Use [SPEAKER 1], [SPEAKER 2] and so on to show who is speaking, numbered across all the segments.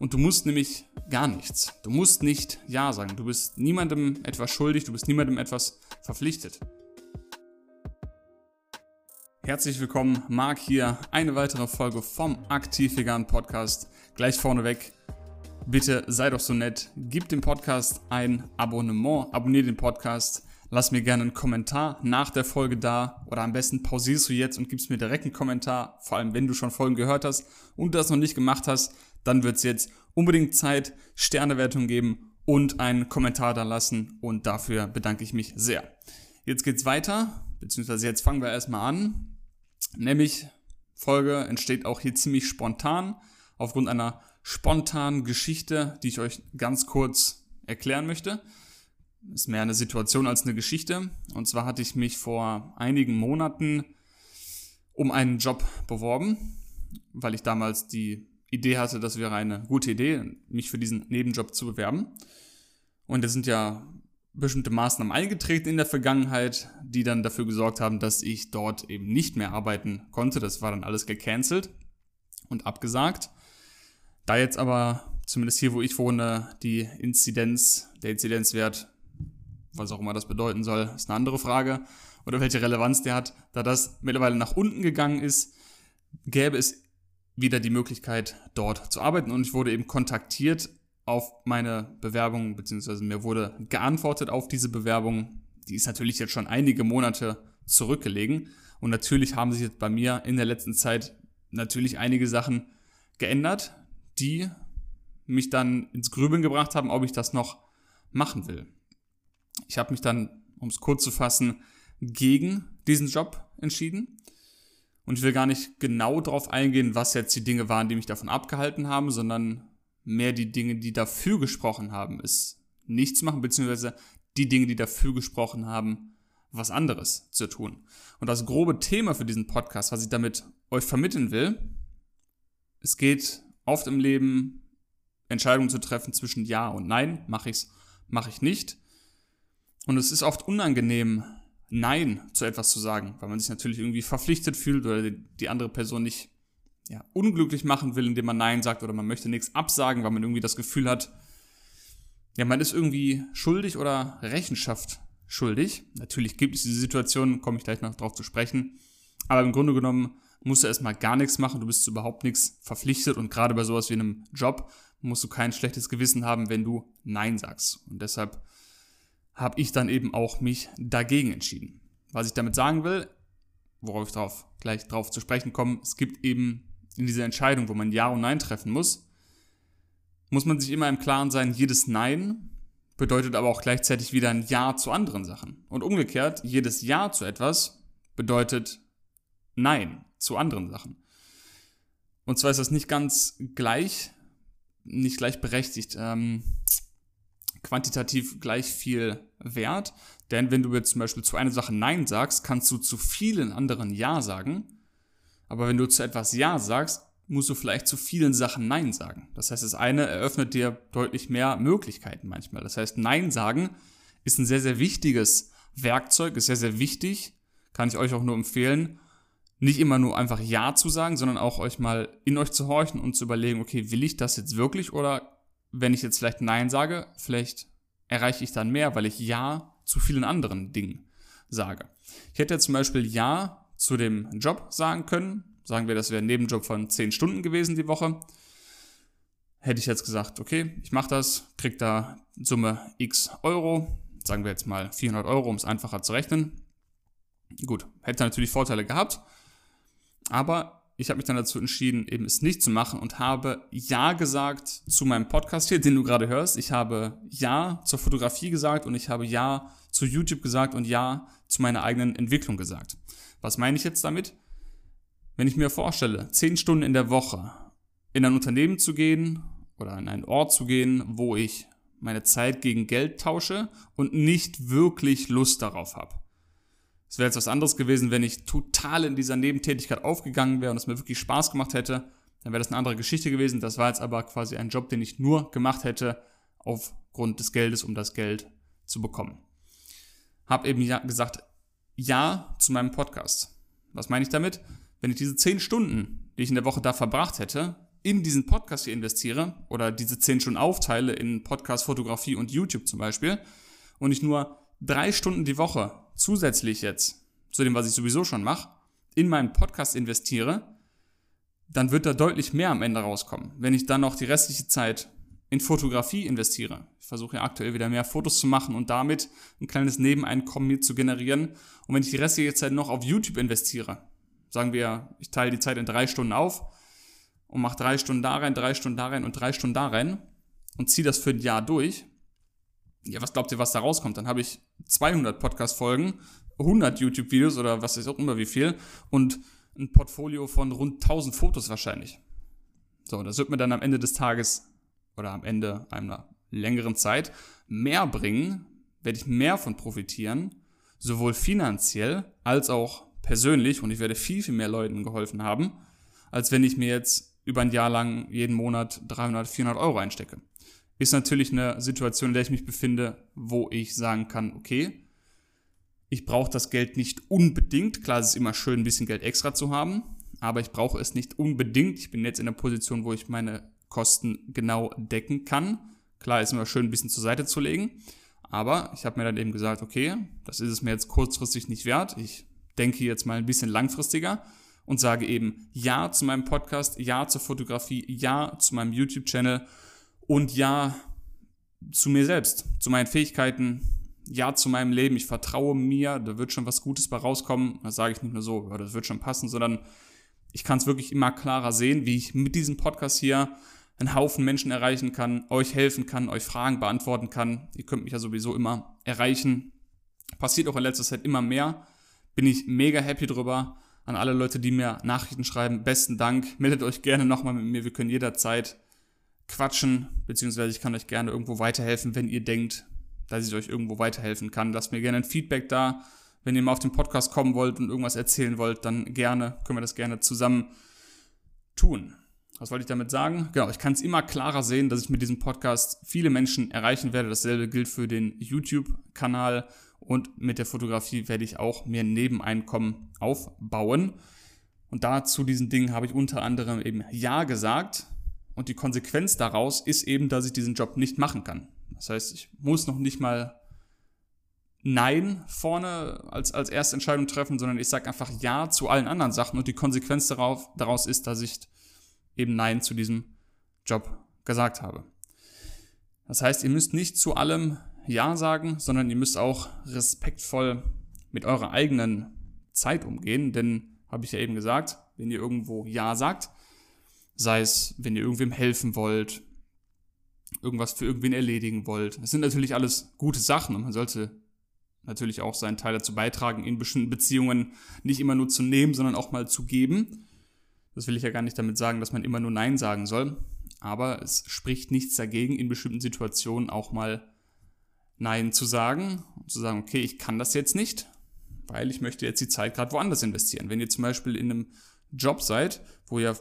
[SPEAKER 1] Und du musst nämlich gar nichts. Du musst nicht Ja sagen. Du bist niemandem etwas schuldig, du bist niemandem etwas verpflichtet. Herzlich willkommen, Marc hier. Eine weitere Folge vom Aktiv Vegan Podcast. Gleich vorneweg. Bitte sei doch so nett, gib dem Podcast ein Abonnement, abonniere den Podcast, lass mir gerne einen Kommentar nach der Folge da oder am besten pausierst du jetzt und gibst mir direkt einen Kommentar, vor allem wenn du schon Folgen gehört hast und das noch nicht gemacht hast dann wird es jetzt unbedingt Zeit, Sternewertung geben und einen Kommentar da lassen und dafür bedanke ich mich sehr. Jetzt geht's weiter, beziehungsweise jetzt fangen wir erstmal an. Nämlich Folge entsteht auch hier ziemlich spontan, aufgrund einer spontanen Geschichte, die ich euch ganz kurz erklären möchte. Ist mehr eine Situation als eine Geschichte. Und zwar hatte ich mich vor einigen Monaten um einen Job beworben, weil ich damals die Idee hatte, das wäre eine gute Idee, mich für diesen Nebenjob zu bewerben. Und es sind ja bestimmte Maßnahmen eingetreten in der Vergangenheit, die dann dafür gesorgt haben, dass ich dort eben nicht mehr arbeiten konnte. Das war dann alles gecancelt und abgesagt. Da jetzt aber, zumindest hier, wo ich wohne, die Inzidenz, der Inzidenzwert, was auch immer das bedeuten soll, ist eine andere Frage, oder welche Relevanz der hat, da das mittlerweile nach unten gegangen ist, gäbe es wieder die Möglichkeit, dort zu arbeiten. Und ich wurde eben kontaktiert auf meine Bewerbung, beziehungsweise mir wurde geantwortet auf diese Bewerbung. Die ist natürlich jetzt schon einige Monate zurückgelegen. Und natürlich haben sich jetzt bei mir in der letzten Zeit natürlich einige Sachen geändert, die mich dann ins Grübeln gebracht haben, ob ich das noch machen will. Ich habe mich dann, um es kurz zu fassen, gegen diesen Job entschieden und ich will gar nicht genau darauf eingehen, was jetzt die Dinge waren, die mich davon abgehalten haben, sondern mehr die Dinge, die dafür gesprochen haben, es nicht zu machen, beziehungsweise die Dinge, die dafür gesprochen haben, was anderes zu tun. Und das grobe Thema für diesen Podcast, was ich damit euch vermitteln will, es geht oft im Leben, Entscheidungen zu treffen zwischen Ja und Nein, mache ich es, mache ich nicht. Und es ist oft unangenehm, Nein zu etwas zu sagen, weil man sich natürlich irgendwie verpflichtet fühlt oder die andere Person nicht ja, unglücklich machen will, indem man Nein sagt oder man möchte nichts absagen, weil man irgendwie das Gefühl hat, ja, man ist irgendwie schuldig oder Rechenschaft schuldig. Natürlich gibt es diese Situation, komme ich gleich noch drauf zu sprechen. Aber im Grunde genommen musst du erstmal gar nichts machen, du bist zu überhaupt nichts verpflichtet und gerade bei sowas wie einem Job musst du kein schlechtes Gewissen haben, wenn du Nein sagst. Und deshalb habe ich dann eben auch mich dagegen entschieden. Was ich damit sagen will, worauf ich drauf, gleich drauf zu sprechen komme, es gibt eben in dieser Entscheidung, wo man Ja und Nein treffen muss, muss man sich immer im Klaren sein, jedes Nein bedeutet aber auch gleichzeitig wieder ein Ja zu anderen Sachen. Und umgekehrt, jedes Ja zu etwas bedeutet Nein zu anderen Sachen. Und zwar ist das nicht ganz gleich, nicht gleichberechtigt. Ähm, quantitativ gleich viel wert. Denn wenn du jetzt zum Beispiel zu einer Sache Nein sagst, kannst du zu vielen anderen Ja sagen. Aber wenn du zu etwas Ja sagst, musst du vielleicht zu vielen Sachen Nein sagen. Das heißt, das eine eröffnet dir deutlich mehr Möglichkeiten manchmal. Das heißt, Nein sagen ist ein sehr, sehr wichtiges Werkzeug, ist sehr, sehr wichtig. Kann ich euch auch nur empfehlen, nicht immer nur einfach Ja zu sagen, sondern auch euch mal in euch zu horchen und zu überlegen, okay, will ich das jetzt wirklich oder wenn ich jetzt vielleicht Nein sage, vielleicht erreiche ich dann mehr, weil ich Ja zu vielen anderen Dingen sage. Ich hätte zum Beispiel Ja zu dem Job sagen können. Sagen wir, das wäre ein Nebenjob von 10 Stunden gewesen die Woche. Hätte ich jetzt gesagt, okay, ich mache das, krieg da Summe x Euro, sagen wir jetzt mal 400 Euro, um es einfacher zu rechnen. Gut, hätte natürlich Vorteile gehabt, aber ich habe mich dann dazu entschieden, eben es nicht zu machen und habe Ja gesagt zu meinem Podcast hier, den du gerade hörst. Ich habe Ja zur Fotografie gesagt und ich habe Ja zu YouTube gesagt und Ja zu meiner eigenen Entwicklung gesagt. Was meine ich jetzt damit? Wenn ich mir vorstelle, zehn Stunden in der Woche in ein Unternehmen zu gehen oder an einen Ort zu gehen, wo ich meine Zeit gegen Geld tausche und nicht wirklich Lust darauf habe es wäre jetzt was anderes gewesen, wenn ich total in dieser Nebentätigkeit aufgegangen wäre und es mir wirklich Spaß gemacht hätte. Dann wäre das eine andere Geschichte gewesen. Das war jetzt aber quasi ein Job, den ich nur gemacht hätte aufgrund des Geldes, um das Geld zu bekommen. Hab eben ja gesagt, ja zu meinem Podcast. Was meine ich damit? Wenn ich diese zehn Stunden, die ich in der Woche da verbracht hätte, in diesen Podcast hier investiere oder diese 10 Stunden aufteile in Podcast, Fotografie und YouTube zum Beispiel und ich nur drei Stunden die Woche zusätzlich jetzt zu dem, was ich sowieso schon mache, in meinen Podcast investiere, dann wird da deutlich mehr am Ende rauskommen. Wenn ich dann noch die restliche Zeit in Fotografie investiere. Ich versuche ja aktuell wieder mehr Fotos zu machen und damit ein kleines Nebeneinkommen mir zu generieren. Und wenn ich die restliche Zeit noch auf YouTube investiere, sagen wir, ich teile die Zeit in drei Stunden auf und mache drei Stunden da rein, drei Stunden da rein und drei Stunden da rein und ziehe das für ein Jahr durch. Ja, was glaubt ihr, was da rauskommt? Dann habe ich 200 Podcast-Folgen, 100 YouTube-Videos oder was ist auch immer wie viel und ein Portfolio von rund 1000 Fotos wahrscheinlich. So, das wird mir dann am Ende des Tages oder am Ende einer längeren Zeit mehr bringen, werde ich mehr von profitieren, sowohl finanziell als auch persönlich und ich werde viel, viel mehr Leuten geholfen haben, als wenn ich mir jetzt über ein Jahr lang jeden Monat 300, 400 Euro einstecke. Ist natürlich eine Situation, in der ich mich befinde, wo ich sagen kann, okay, ich brauche das Geld nicht unbedingt. Klar, es ist immer schön, ein bisschen Geld extra zu haben, aber ich brauche es nicht unbedingt. Ich bin jetzt in der Position, wo ich meine Kosten genau decken kann. Klar, ist immer schön, ein bisschen zur Seite zu legen. Aber ich habe mir dann eben gesagt, okay, das ist es mir jetzt kurzfristig nicht wert. Ich denke jetzt mal ein bisschen langfristiger und sage eben Ja zu meinem Podcast, Ja zur Fotografie, Ja zu meinem YouTube-Channel und Ja zu mir selbst, zu meinen Fähigkeiten, Ja zu meinem Leben. Ich vertraue mir, da wird schon was Gutes bei rauskommen. Das sage ich nicht nur so, das wird schon passen, sondern ich kann es wirklich immer klarer sehen, wie ich mit diesem Podcast hier einen Haufen Menschen erreichen kann, euch helfen kann, euch Fragen beantworten kann. Ihr könnt mich ja sowieso immer erreichen. Passiert auch in letzter Zeit immer mehr. Bin ich mega happy drüber. An alle Leute, die mir Nachrichten schreiben, besten Dank. Meldet euch gerne nochmal mit mir. Wir können jederzeit quatschen, beziehungsweise ich kann euch gerne irgendwo weiterhelfen, wenn ihr denkt, dass ich euch irgendwo weiterhelfen kann. Lasst mir gerne ein Feedback da. Wenn ihr mal auf den Podcast kommen wollt und irgendwas erzählen wollt, dann gerne, können wir das gerne zusammen tun. Was wollte ich damit sagen? Genau, ich kann es immer klarer sehen, dass ich mit diesem Podcast viele Menschen erreichen werde. Dasselbe gilt für den YouTube-Kanal und mit der Fotografie werde ich auch ein Nebeneinkommen aufbauen. Und da zu diesen Dingen habe ich unter anderem eben Ja gesagt. Und die Konsequenz daraus ist eben, dass ich diesen Job nicht machen kann. Das heißt, ich muss noch nicht mal Nein vorne als, als erste Entscheidung treffen, sondern ich sage einfach Ja zu allen anderen Sachen. Und die Konsequenz darauf, daraus ist, dass ich eben Nein zu diesem Job gesagt habe. Das heißt, ihr müsst nicht zu allem Ja sagen, sondern ihr müsst auch respektvoll mit eurer eigenen Zeit umgehen, denn habe ich ja eben gesagt, wenn ihr irgendwo Ja sagt, sei es, wenn ihr irgendwem helfen wollt, irgendwas für irgendwen erledigen wollt. Das sind natürlich alles gute Sachen und man sollte natürlich auch seinen Teil dazu beitragen, in bestimmten Beziehungen nicht immer nur zu nehmen, sondern auch mal zu geben. Das will ich ja gar nicht damit sagen, dass man immer nur Nein sagen soll. Aber es spricht nichts dagegen, in bestimmten Situationen auch mal Nein zu sagen und zu sagen, okay, ich kann das jetzt nicht, weil ich möchte jetzt die Zeit gerade woanders investieren. Wenn ihr zum Beispiel in einem Job seid, wo ihr,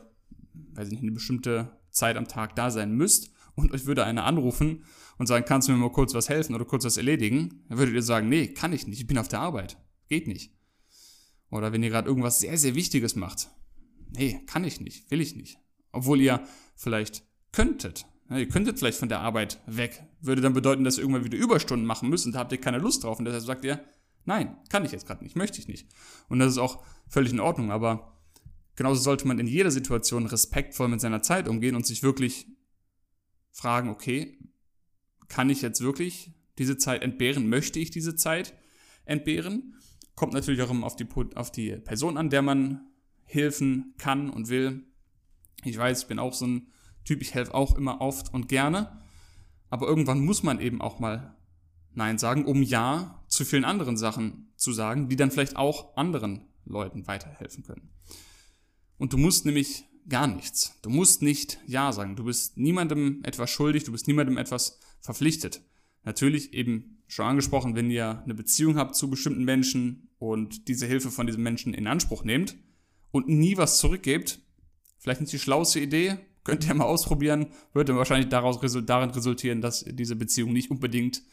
[SPEAKER 1] weiß ich nicht, eine bestimmte Zeit am Tag da sein müsst und euch würde einer anrufen und sagen, kannst du mir mal kurz was helfen oder kurz was erledigen, dann würdet ihr sagen, nee, kann ich nicht, ich bin auf der Arbeit. Geht nicht. Oder wenn ihr gerade irgendwas sehr, sehr Wichtiges macht, nee, kann ich nicht, will ich nicht. Obwohl ihr vielleicht könntet. ihr könntet vielleicht von der Arbeit weg. Würde dann bedeuten, dass ihr irgendwann wieder Überstunden machen müsst und da habt ihr keine Lust drauf. Und deshalb sagt ihr, nein, kann ich jetzt gerade nicht, möchte ich nicht. Und das ist auch völlig in Ordnung. Aber genauso sollte man in jeder Situation respektvoll mit seiner Zeit umgehen und sich wirklich fragen, okay, kann ich jetzt wirklich diese Zeit entbehren? Möchte ich diese Zeit entbehren? Kommt natürlich auch immer auf die, auf die Person an, der man helfen kann und will. Ich weiß, ich bin auch so ein Typ, ich helfe auch immer oft und gerne. Aber irgendwann muss man eben auch mal Nein sagen, um Ja zu vielen anderen Sachen zu sagen, die dann vielleicht auch anderen Leuten weiterhelfen können. Und du musst nämlich gar nichts. Du musst nicht Ja sagen. Du bist niemandem etwas schuldig, du bist niemandem etwas verpflichtet. Natürlich eben schon angesprochen, wenn ihr eine Beziehung habt zu bestimmten Menschen und diese Hilfe von diesen Menschen in Anspruch nehmt, und nie was zurückgebt, vielleicht nicht die schlauste Idee, könnt ihr mal ausprobieren, würde wahrscheinlich daraus darin resultieren, dass diese Beziehung nicht unbedingt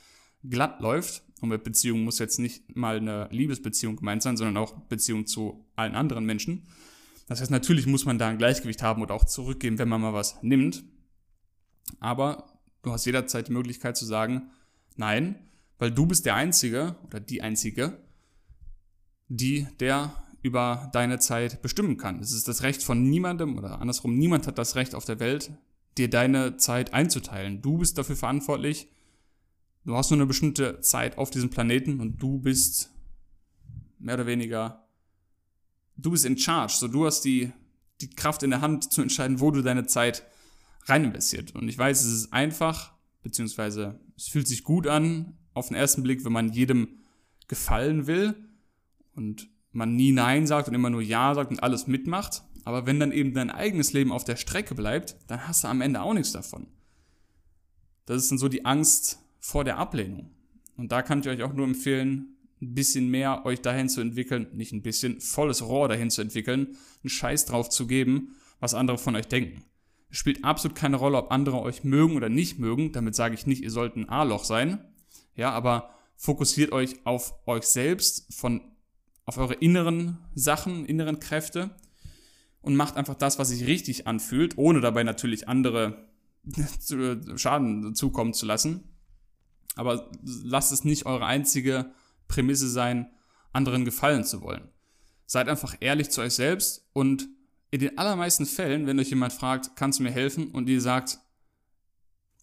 [SPEAKER 1] glatt läuft. Und mit Beziehung muss jetzt nicht mal eine Liebesbeziehung gemeint sein, sondern auch Beziehung zu allen anderen Menschen. Das heißt, natürlich muss man da ein Gleichgewicht haben oder auch zurückgeben, wenn man mal was nimmt. Aber du hast jederzeit die Möglichkeit zu sagen, nein, weil du bist der Einzige oder die Einzige, die der über deine Zeit bestimmen kann. Es ist das Recht von niemandem oder andersrum, niemand hat das Recht auf der Welt, dir deine Zeit einzuteilen. Du bist dafür verantwortlich. Du hast nur eine bestimmte Zeit auf diesem Planeten und du bist mehr oder weniger, du bist in charge. So, du hast die, die Kraft in der Hand zu entscheiden, wo du deine Zeit rein investiert. Und ich weiß, es ist einfach, beziehungsweise es fühlt sich gut an, auf den ersten Blick, wenn man jedem gefallen will und man nie Nein sagt und immer nur Ja sagt und alles mitmacht. Aber wenn dann eben dein eigenes Leben auf der Strecke bleibt, dann hast du am Ende auch nichts davon. Das ist dann so die Angst vor der Ablehnung. Und da kann ich euch auch nur empfehlen, ein bisschen mehr euch dahin zu entwickeln, nicht ein bisschen, volles Rohr dahin zu entwickeln, einen Scheiß drauf zu geben, was andere von euch denken. Es spielt absolut keine Rolle, ob andere euch mögen oder nicht mögen. Damit sage ich nicht, ihr sollt ein A-Loch sein. Ja, aber fokussiert euch auf euch selbst, von, auf eure inneren Sachen, inneren Kräfte und macht einfach das, was sich richtig anfühlt, ohne dabei natürlich andere Schaden zukommen zu lassen. Aber lasst es nicht eure einzige Prämisse sein, anderen gefallen zu wollen. Seid einfach ehrlich zu euch selbst und in den allermeisten Fällen, wenn euch jemand fragt, kannst du mir helfen? Und ihr sagt,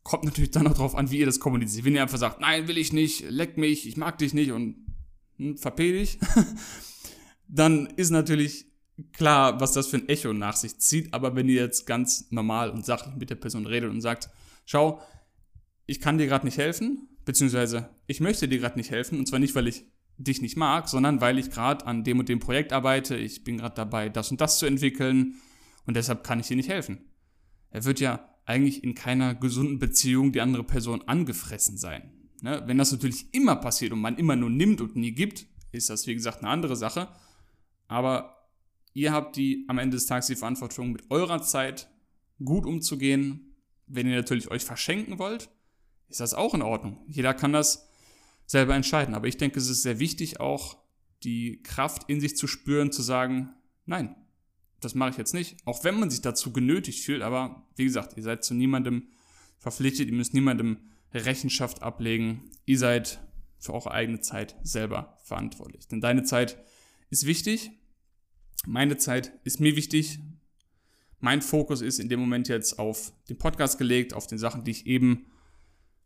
[SPEAKER 1] kommt natürlich dann noch drauf an, wie ihr das kommuniziert. Wenn ihr einfach sagt, nein, will ich nicht, leck mich, ich mag dich nicht und hm, verpeh dich, dann ist natürlich klar, was das für ein Echo nach sich zieht, aber wenn ihr jetzt ganz normal und sachlich mit der Person redet und sagt, schau, ich kann dir gerade nicht helfen, beziehungsweise ich möchte dir gerade nicht helfen, und zwar nicht, weil ich dich nicht mag, sondern weil ich gerade an dem und dem Projekt arbeite, ich bin gerade dabei, das und das zu entwickeln und deshalb kann ich dir nicht helfen. Er wird ja eigentlich in keiner gesunden Beziehung die andere Person angefressen sein. Ne? Wenn das natürlich immer passiert und man immer nur nimmt und nie gibt, ist das wie gesagt eine andere Sache. Aber Ihr habt die am Ende des Tages die Verantwortung, mit eurer Zeit gut umzugehen. Wenn ihr natürlich euch verschenken wollt, ist das auch in Ordnung. Jeder kann das selber entscheiden. Aber ich denke, es ist sehr wichtig, auch die Kraft in sich zu spüren, zu sagen, nein, das mache ich jetzt nicht. Auch wenn man sich dazu genötigt fühlt. Aber wie gesagt, ihr seid zu niemandem verpflichtet, ihr müsst niemandem Rechenschaft ablegen. Ihr seid für eure eigene Zeit selber verantwortlich. Denn deine Zeit ist wichtig meine Zeit ist mir wichtig. Mein Fokus ist in dem Moment jetzt auf den Podcast gelegt, auf den Sachen, die ich eben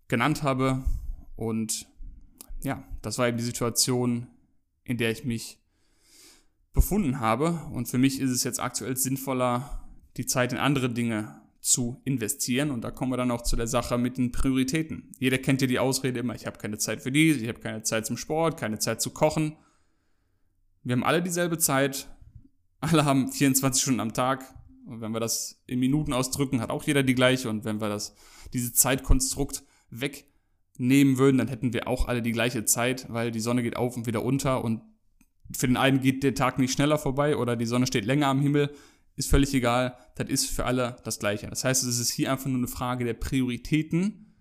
[SPEAKER 1] genannt habe. Und ja, das war eben die Situation, in der ich mich befunden habe. Und für mich ist es jetzt aktuell sinnvoller, die Zeit in andere Dinge zu investieren. Und da kommen wir dann auch zu der Sache mit den Prioritäten. Jeder kennt ja die Ausrede immer, ich habe keine Zeit für dies, ich habe keine Zeit zum Sport, keine Zeit zu kochen. Wir haben alle dieselbe Zeit, alle haben 24 Stunden am Tag. Und wenn wir das in Minuten ausdrücken, hat auch jeder die gleiche. Und wenn wir das, dieses Zeitkonstrukt wegnehmen würden, dann hätten wir auch alle die gleiche Zeit, weil die Sonne geht auf und wieder unter. Und für den einen geht der Tag nicht schneller vorbei oder die Sonne steht länger am Himmel. Ist völlig egal. Das ist für alle das Gleiche. Das heißt, es ist hier einfach nur eine Frage der Prioritäten.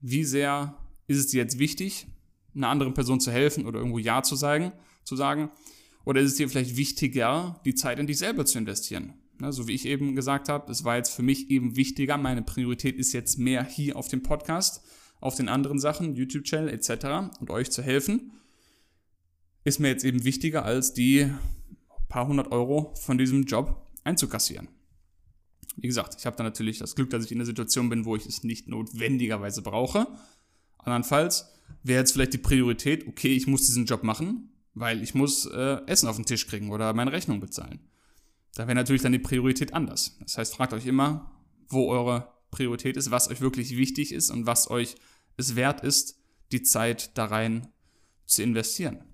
[SPEAKER 1] Wie sehr ist es dir jetzt wichtig, einer anderen Person zu helfen oder irgendwo Ja zu sagen, zu sagen? Oder ist es dir vielleicht wichtiger, die Zeit in dich selber zu investieren? Ne, so wie ich eben gesagt habe, es war jetzt für mich eben wichtiger, meine Priorität ist jetzt mehr hier auf dem Podcast, auf den anderen Sachen, YouTube-Channel etc. und euch zu helfen, ist mir jetzt eben wichtiger, als die paar hundert Euro von diesem Job einzukassieren. Wie gesagt, ich habe da natürlich das Glück, dass ich in der Situation bin, wo ich es nicht notwendigerweise brauche. Andernfalls wäre jetzt vielleicht die Priorität, okay, ich muss diesen Job machen, weil ich muss äh, Essen auf den Tisch kriegen oder meine Rechnung bezahlen. Da wäre natürlich dann die Priorität anders. Das heißt, fragt euch immer, wo eure Priorität ist, was euch wirklich wichtig ist und was euch es wert ist, die Zeit da rein zu investieren.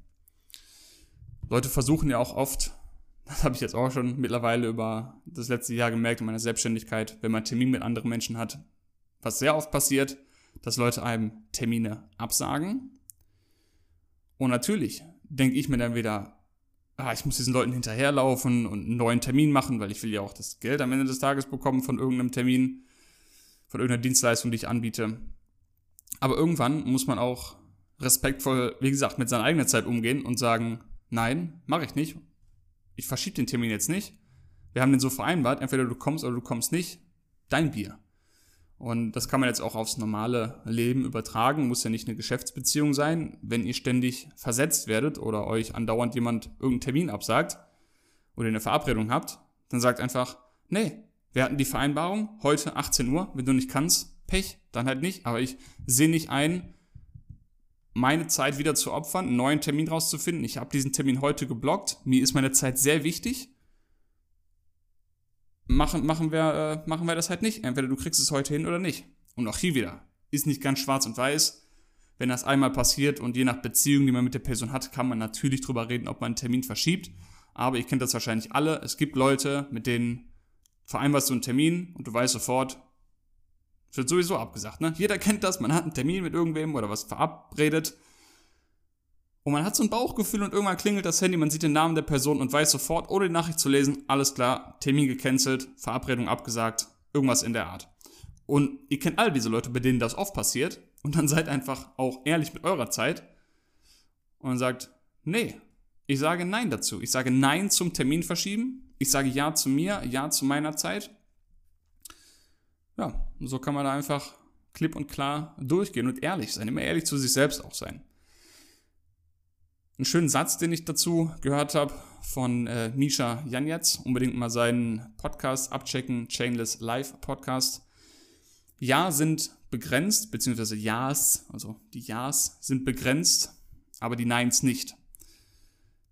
[SPEAKER 1] Leute versuchen ja auch oft, das habe ich jetzt auch schon mittlerweile über das letzte Jahr gemerkt in meiner Selbstständigkeit, wenn man Termin mit anderen Menschen hat, was sehr oft passiert, dass Leute einem Termine absagen. Und natürlich denke ich mir dann wieder, ah, ich muss diesen Leuten hinterherlaufen und einen neuen Termin machen, weil ich will ja auch das Geld am Ende des Tages bekommen von irgendeinem Termin, von irgendeiner Dienstleistung, die ich anbiete. Aber irgendwann muss man auch respektvoll, wie gesagt, mit seiner eigenen Zeit umgehen und sagen, nein, mache ich nicht. Ich verschiebe den Termin jetzt nicht, Wir haben den so vereinbart, entweder du kommst oder du kommst nicht, dein Bier. Und das kann man jetzt auch aufs normale Leben übertragen, muss ja nicht eine Geschäftsbeziehung sein. Wenn ihr ständig versetzt werdet oder euch andauernd jemand irgendeinen Termin absagt oder eine Verabredung habt, dann sagt einfach, nee, wir hatten die Vereinbarung, heute 18 Uhr, wenn du nicht kannst, Pech, dann halt nicht. Aber ich sehe nicht ein, meine Zeit wieder zu opfern, einen neuen Termin rauszufinden. Ich habe diesen Termin heute geblockt. Mir ist meine Zeit sehr wichtig. Machen, machen, wir, äh, machen wir das halt nicht. Entweder du kriegst es heute hin oder nicht. Und auch hier wieder. Ist nicht ganz schwarz und weiß. Wenn das einmal passiert und je nach Beziehung, die man mit der Person hat, kann man natürlich drüber reden, ob man einen Termin verschiebt. Aber ihr kennt das wahrscheinlich alle. Es gibt Leute, mit denen vereinbarst du einen Termin und du weißt sofort, es wird sowieso abgesagt, ne? Jeder kennt das, man hat einen Termin mit irgendwem oder was verabredet. Und man hat so ein Bauchgefühl und irgendwann klingelt das Handy, man sieht den Namen der Person und weiß sofort, ohne die Nachricht zu lesen, alles klar, Termin gecancelt, Verabredung abgesagt, irgendwas in der Art. Und ihr kennt all diese Leute, bei denen das oft passiert. Und dann seid einfach auch ehrlich mit eurer Zeit und sagt, nee, ich sage Nein dazu. Ich sage Nein zum Termin verschieben. Ich sage Ja zu mir, Ja zu meiner Zeit ja, so kann man da einfach klipp und klar durchgehen und ehrlich sein, immer ehrlich zu sich selbst auch sein. Einen schönen Satz, den ich dazu gehört habe von äh, Misha Janetz, unbedingt mal seinen Podcast abchecken, Chainless Live Podcast. Ja sind begrenzt, beziehungsweise Ja's, also die Ja's sind begrenzt, aber die Neins nicht.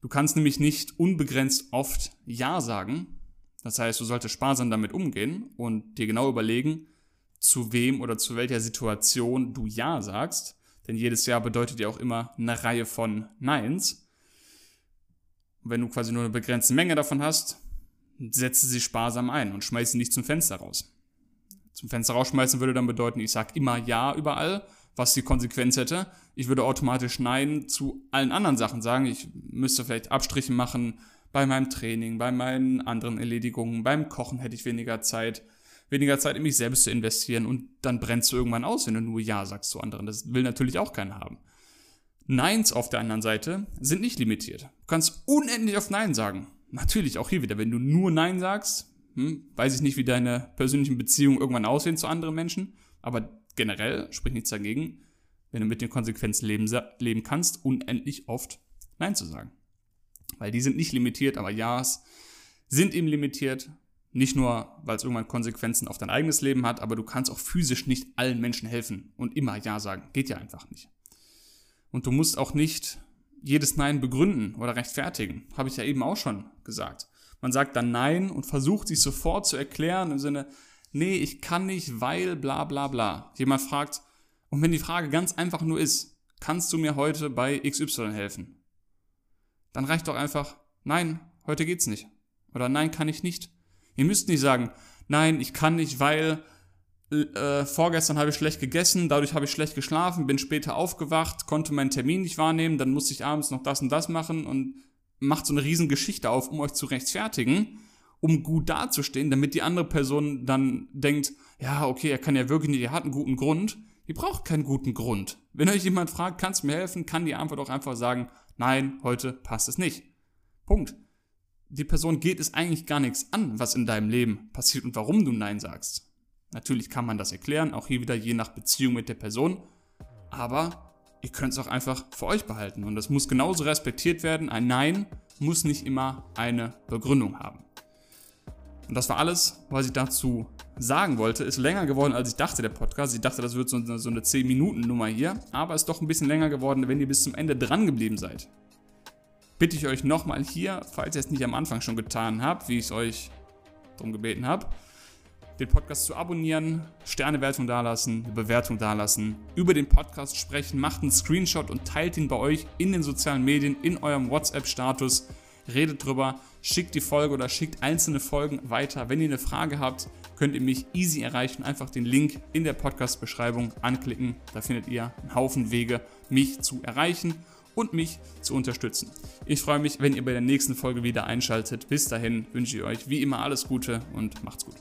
[SPEAKER 1] Du kannst nämlich nicht unbegrenzt oft Ja sagen, das heißt, du solltest sparsam damit umgehen und dir genau überlegen, zu wem oder zu welcher Situation du Ja sagst. Denn jedes Ja bedeutet ja auch immer eine Reihe von Neins. Und wenn du quasi nur eine begrenzte Menge davon hast, setze sie sparsam ein und schmeiß sie nicht zum Fenster raus. Zum Fenster rausschmeißen würde dann bedeuten, ich sage immer Ja überall, was die Konsequenz hätte. Ich würde automatisch Nein zu allen anderen Sachen sagen. Ich müsste vielleicht Abstriche machen, bei meinem Training, bei meinen anderen Erledigungen, beim Kochen hätte ich weniger Zeit, weniger Zeit in mich selbst zu investieren und dann brennst du irgendwann aus, wenn du nur Ja sagst zu anderen. Das will natürlich auch keiner haben. Neins auf der anderen Seite sind nicht limitiert. Du kannst unendlich auf Nein sagen. Natürlich auch hier wieder, wenn du nur Nein sagst, hm, weiß ich nicht, wie deine persönlichen Beziehungen irgendwann aussehen zu anderen Menschen, aber generell spricht nichts dagegen, wenn du mit den Konsequenzen leben, leben kannst, unendlich oft Nein zu sagen weil die sind nicht limitiert, aber Ja's sind eben limitiert. Nicht nur, weil es irgendwann Konsequenzen auf dein eigenes Leben hat, aber du kannst auch physisch nicht allen Menschen helfen und immer Ja sagen. Geht ja einfach nicht. Und du musst auch nicht jedes Nein begründen oder rechtfertigen. Habe ich ja eben auch schon gesagt. Man sagt dann Nein und versucht sich sofort zu erklären im Sinne, nee, ich kann nicht, weil bla bla bla. Jemand fragt, und wenn die Frage ganz einfach nur ist, kannst du mir heute bei XY helfen? Dann reicht doch einfach, nein, heute geht's nicht. Oder nein, kann ich nicht. Ihr müsst nicht sagen, nein, ich kann nicht, weil äh, vorgestern habe ich schlecht gegessen, dadurch habe ich schlecht geschlafen, bin später aufgewacht, konnte meinen Termin nicht wahrnehmen, dann musste ich abends noch das und das machen und macht so eine riesen Geschichte auf, um euch zu rechtfertigen, um gut dazustehen, damit die andere Person dann denkt, ja, okay, er kann ja wirklich nicht, er hat einen guten Grund. Ihr braucht keinen guten Grund. Wenn euch jemand fragt, kannst du mir helfen, kann die Antwort auch einfach sagen, nein, heute passt es nicht. Punkt. Die Person geht es eigentlich gar nichts an, was in deinem Leben passiert und warum du Nein sagst. Natürlich kann man das erklären, auch hier wieder je nach Beziehung mit der Person, aber ihr könnt es auch einfach für euch behalten und das muss genauso respektiert werden. Ein Nein muss nicht immer eine Begründung haben. Und das war alles, was ich dazu sagen wollte. Ist länger geworden, als ich dachte, der Podcast. Ich dachte, das wird so eine, so eine 10-Minuten-Nummer hier. Aber ist doch ein bisschen länger geworden, wenn ihr bis zum Ende dran geblieben seid. Bitte ich euch nochmal hier, falls ihr es nicht am Anfang schon getan habt, wie ich es euch darum gebeten habe, den Podcast zu abonnieren, Sternewertung dalassen, eine Bewertung dalassen, über den Podcast sprechen, macht einen Screenshot und teilt ihn bei euch in den sozialen Medien, in eurem WhatsApp-Status redet drüber, schickt die Folge oder schickt einzelne Folgen weiter. Wenn ihr eine Frage habt, könnt ihr mich easy erreichen. Einfach den Link in der Podcast-Beschreibung anklicken. Da findet ihr einen Haufen Wege, mich zu erreichen und mich zu unterstützen. Ich freue mich, wenn ihr bei der nächsten Folge wieder einschaltet. Bis dahin wünsche ich euch wie immer alles Gute und macht's gut.